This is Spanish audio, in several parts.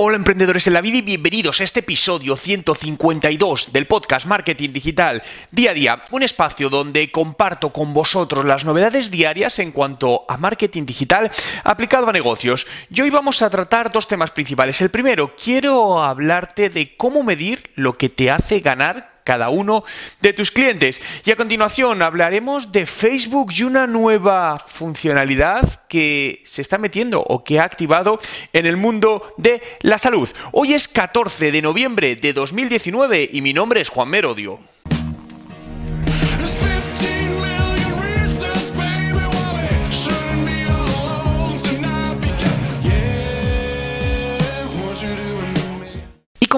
Hola emprendedores en la vida y bienvenidos a este episodio 152 del podcast Marketing Digital Día a Día, un espacio donde comparto con vosotros las novedades diarias en cuanto a marketing digital aplicado a negocios. Y hoy vamos a tratar dos temas principales. El primero, quiero hablarte de cómo medir lo que te hace ganar cada uno de tus clientes. Y a continuación hablaremos de Facebook y una nueva funcionalidad que se está metiendo o que ha activado en el mundo de la salud. Hoy es 14 de noviembre de 2019 y mi nombre es Juan Merodio.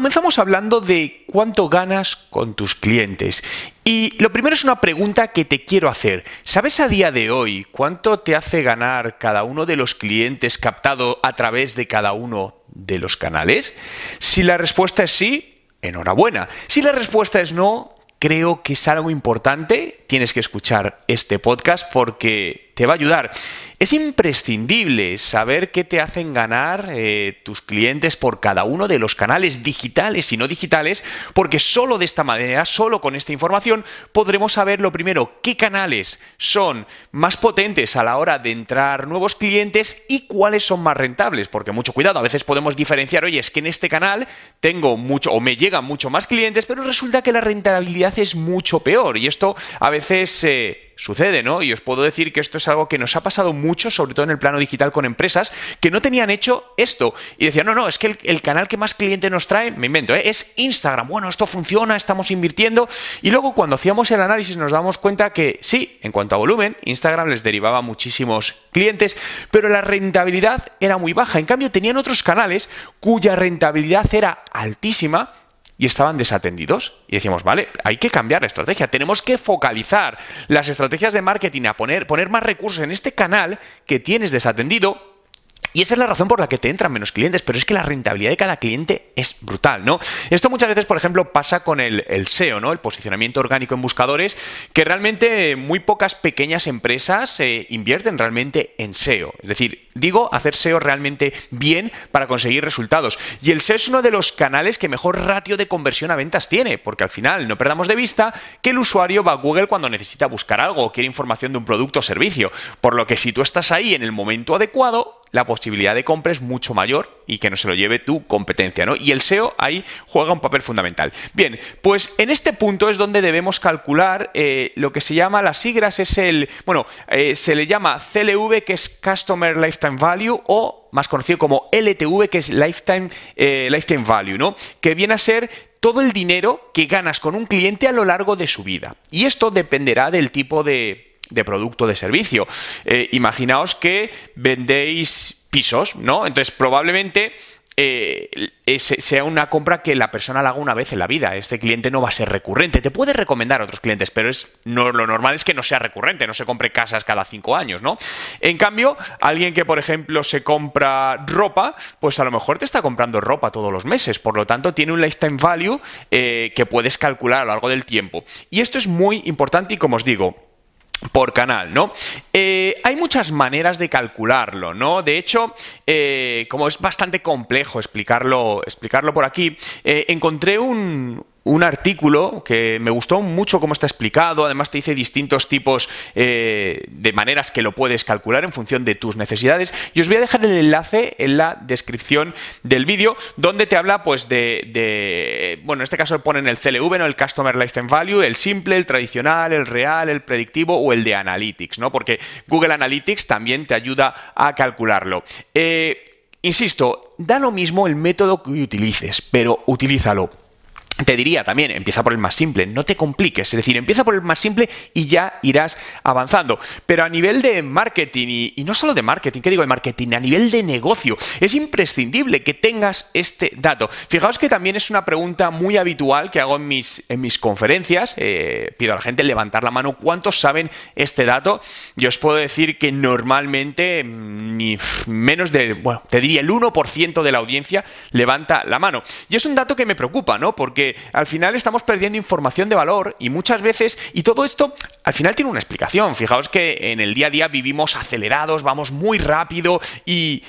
Comenzamos hablando de cuánto ganas con tus clientes. Y lo primero es una pregunta que te quiero hacer. ¿Sabes a día de hoy cuánto te hace ganar cada uno de los clientes captado a través de cada uno de los canales? Si la respuesta es sí, enhorabuena. Si la respuesta es no, creo que es algo importante. Tienes que escuchar este podcast porque te va a ayudar. Es imprescindible saber qué te hacen ganar eh, tus clientes por cada uno de los canales digitales y no digitales, porque solo de esta manera, solo con esta información, podremos saber lo primero, qué canales son más potentes a la hora de entrar nuevos clientes y cuáles son más rentables, porque mucho cuidado, a veces podemos diferenciar, oye, es que en este canal tengo mucho o me llegan mucho más clientes, pero resulta que la rentabilidad es mucho peor y esto a veces... Eh, sucede, ¿no? Y os puedo decir que esto es algo que nos ha pasado mucho, sobre todo en el plano digital con empresas que no tenían hecho esto. Y decían, no, no, es que el, canal que más cliente nos trae, me invento, ¿eh? es Instagram. Bueno, esto funciona, estamos invirtiendo. Y luego cuando hacíamos el análisis nos damos cuenta que sí, en cuanto a volumen, Instagram les derivaba muchísimos clientes, pero la rentabilidad era muy baja. En cambio, tenían otros canales cuya rentabilidad era altísima y estaban desatendidos. Y decíamos, vale, hay que cambiar la estrategia, tenemos que focalizar las estrategias de marketing a poner, poner más recursos en este canal que tienes desatendido y esa es la razón por la que te entran menos clientes, pero es que la rentabilidad de cada cliente es brutal, ¿no? Esto muchas veces, por ejemplo, pasa con el, SEO, ¿no? El posicionamiento orgánico en buscadores, que realmente muy pocas pequeñas empresas eh, invierten realmente en SEO. Es decir, digo, hacer SEO realmente bien para conseguir resultados. Y el SEO es uno de los canales que mejor ratio de conversión a ventas tiene, porque al final no perdamos de vista que el usuario va a Google cuando necesita buscar algo o quiere información de un producto o servicio. Por lo que si tú estás ahí en el momento adecuado, la posibilidad de compra es mucho mayor y que no se lo lleve tu competencia, ¿no? Y el SEO ahí juega un papel fundamental. Bien, pues en este punto es donde debemos calcular eh, lo que se llama las siglas, es el, bueno, eh, se le llama CLV, que es Customer Lifetime Value, o más conocido como LTV, que es Lifetime, eh, Lifetime Value, ¿no? Que viene a ser todo el dinero que ganas con un cliente a lo largo de su vida. Y esto dependerá del tipo de de producto de servicio. Eh, imaginaos que vendéis pisos, ¿no? Entonces probablemente eh, sea una compra que la persona la haga una vez en la vida. Este cliente no va a ser recurrente. Te puede recomendar a otros clientes, pero es, no, lo normal es que no sea recurrente, no se compre casas cada cinco años, ¿no? En cambio, alguien que, por ejemplo, se compra ropa, pues a lo mejor te está comprando ropa todos los meses. Por lo tanto, tiene un lifetime value eh, que puedes calcular a lo largo del tiempo. Y esto es muy importante y, como os digo, por canal, ¿no? Eh, hay muchas maneras de calcularlo, ¿no? De hecho, eh, como es bastante complejo explicarlo, explicarlo por aquí, eh, encontré un, un artículo que me gustó mucho cómo está explicado, además te dice distintos tipos eh, de maneras que lo puedes calcular en función de tus necesidades y os voy a dejar el enlace en la descripción del vídeo donde te habla pues de, bueno, en este caso ponen el CLV, ¿no? el Customer Lifetime Value, el simple, el tradicional, el real, el predictivo o el de Analytics, ¿no? Porque Google Analytics también te ayuda a calcularlo. Eh, insisto, da lo mismo el método que utilices, pero utilízalo. Te diría también, empieza por el más simple, no te compliques, es decir, empieza por el más simple y ya irás avanzando. Pero a nivel de marketing, y, no solo de marketing, ¿qué digo de marketing? A nivel de negocio, es imprescindible que tengas este dato. Fijaos que también es una pregunta muy habitual que hago en mis, en mis conferencias, eh, pido a la gente levantar la mano, ¿cuántos saben este dato? Yo os puedo decir que normalmente mm, ni menos de, bueno, te diría el 1% de la audiencia levanta la mano. Y es un dato que me preocupa, ¿no? Porque al final estamos perdiendo información de valor y muchas veces, y todo esto al final tiene una explicación. Fijaos que en el día a día vivimos acelerados, vamos muy rápido y,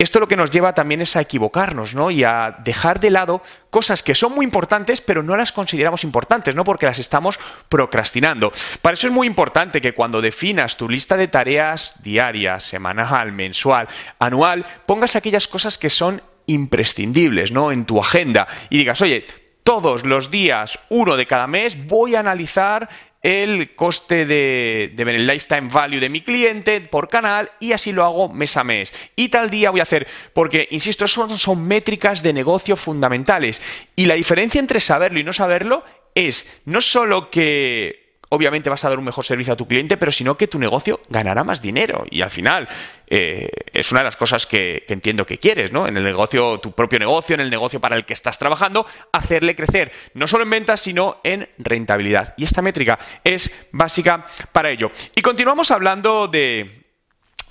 esto lo que nos lleva también es a equivocarnos, ¿no? Y a dejar de lado cosas que son muy importantes, pero no las consideramos importantes, ¿no? Porque las estamos procrastinando. Para eso es muy importante que cuando definas tu lista de tareas diarias, semanal, mensual, anual, pongas aquellas cosas que son imprescindibles, ¿no? En tu agenda y digas, oye, todos los días, uno de cada mes, voy a analizar el coste de, de, el lifetime value de mi cliente por canal y así lo hago mes a mes. Y tal día voy a hacer, porque, insisto, son, son métricas de negocio fundamentales. Y la diferencia entre saberlo y no saberlo es no solo que obviamente vas a dar un mejor servicio a tu cliente, pero sino que tu negocio ganará más dinero. Y al final eh, es una de las cosas que, entiendo que quieres, ¿no? En el negocio, tu propio negocio, en el negocio para el que estás trabajando, hacerle crecer, no solo en ventas, sino en rentabilidad. Y esta métrica es básica para ello. Y continuamos hablando de,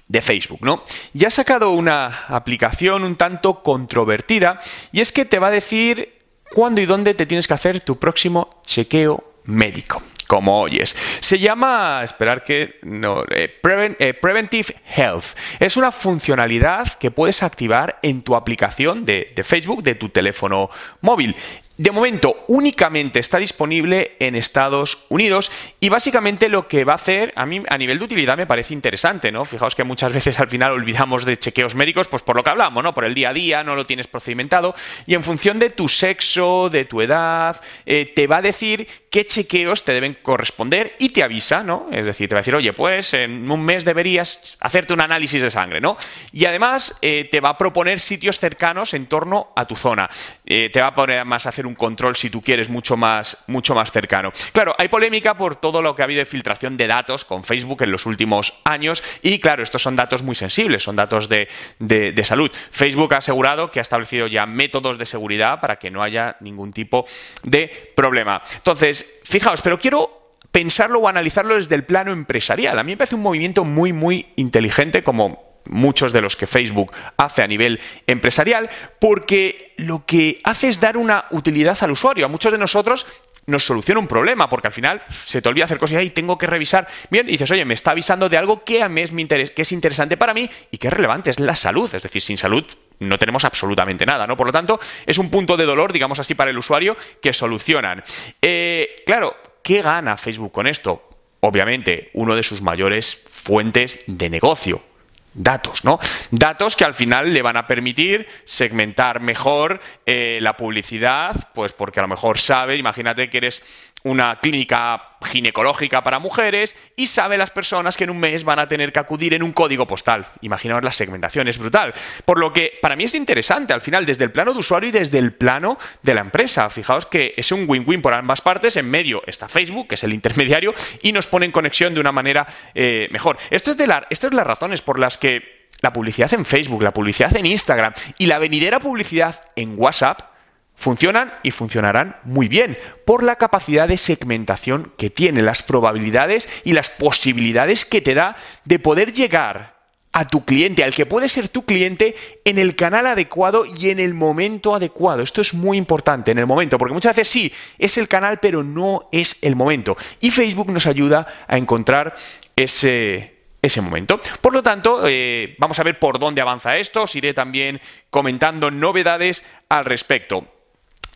de Facebook, ¿no? Ya ha sacado una aplicación un tanto controvertida y es que te va a decir cuándo y dónde te tienes que hacer tu próximo chequeo médico como oyes. Se llama, esperar que no, eh, eh, Preventive Health. Es una funcionalidad que puedes activar en tu aplicación de, de Facebook de tu teléfono móvil. De momento únicamente está disponible en Estados Unidos y básicamente lo que va a hacer, a mí a nivel de utilidad me parece interesante, ¿no? Fijaos que muchas veces al final olvidamos de chequeos médicos, pues por lo que hablamos, ¿no? Por el día a día, no lo tienes procedimentado y en función de tu sexo, de tu edad, eh, te va a decir qué chequeos te deben corresponder y te avisa, ¿no? Es decir, te va a decir, oye, pues en un mes deberías hacerte un análisis de sangre, ¿no? Y además eh, te va a proponer sitios cercanos en torno a tu zona. Eh, te va a poner más a hacer un control, si tú quieres, mucho más, mucho más cercano. Claro, hay polémica por todo lo que ha habido de filtración de datos con Facebook en los últimos años y claro, estos son datos muy sensibles, son datos de, de salud. Facebook ha asegurado que ha establecido ya métodos de seguridad para que no haya ningún tipo de problema. Entonces, fijaos, pero quiero pensarlo o analizarlo desde el plano empresarial. A mí me parece un movimiento muy, muy inteligente como muchos de los que Facebook hace a nivel empresarial, porque lo que hace es dar una utilidad al usuario. A muchos de nosotros nos soluciona un problema, porque al final se te olvida hacer cosas y tengo que revisar. Bien, y dices, oye, me está avisando de algo que a mí es, mi interés, que es interesante para mí y que es relevante, es la salud. Es decir, sin salud no tenemos absolutamente nada, ¿no? Por lo tanto, es un punto de dolor, digamos así, para el usuario que solucionan. Eh, claro, ¿qué gana Facebook con esto? Obviamente, uno de sus mayores fuentes de negocio, datos, ¿no? Datos que al final le van a permitir segmentar mejor eh, la publicidad, pues porque a lo mejor sabe, imagínate que eres una clínica ginecológica para mujeres y sabe las personas que en un mes van a tener que acudir en un código postal. Imaginaos la segmentación, es brutal. Por lo que para mí es interesante al final, desde el plano de usuario y desde el plano de la empresa. Fijaos que es un win-win por ambas partes. En medio está Facebook, que es el intermediario, y nos pone en conexión de una manera eh, mejor. Esto es de la, estas son las razones por las que la publicidad en Facebook, la publicidad en Instagram y la venidera publicidad en WhatsApp funcionan y funcionarán muy bien por la capacidad de segmentación que tiene, las probabilidades y las posibilidades que te da de poder llegar a tu cliente, al que puede ser tu cliente, en el canal adecuado y en el momento adecuado. Esto es muy importante, en el momento, porque muchas veces sí, es el canal, pero no es el momento. Y Facebook nos ayuda a encontrar ese, ese momento. Por lo tanto, eh, vamos a ver por dónde avanza esto. Os iré también comentando novedades al respecto.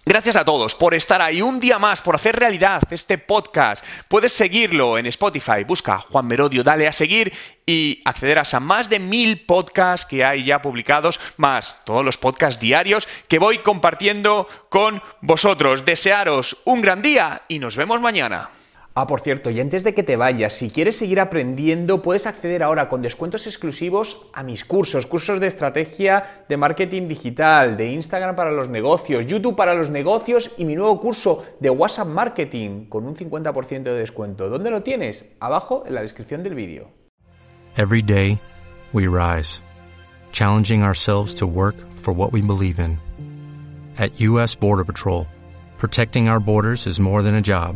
Gracias a todos por estar ahí un día más, por hacer realidad este podcast. Puedes seguirlo en Spotify, busca Juan Merodio, dale a seguir y accederás a más de mil podcasts que hay ya publicados, más todos los podcasts diarios que voy compartiendo con vosotros. Desearos un gran día y nos vemos mañana. Ah, por cierto, y antes de que te vayas, si quieres seguir aprendiendo, puedes acceder ahora con descuentos exclusivos a mis cursos, cursos de estrategia de marketing digital, de Instagram para los negocios, YouTube para los negocios y mi nuevo curso de WhatsApp Marketing con un 50% de descuento. ¿Dónde lo tienes? Abajo en la descripción del vídeo. Every day we rise, challenging ourselves to work for what we believe in. At US Border Patrol, protecting our borders is more than a job.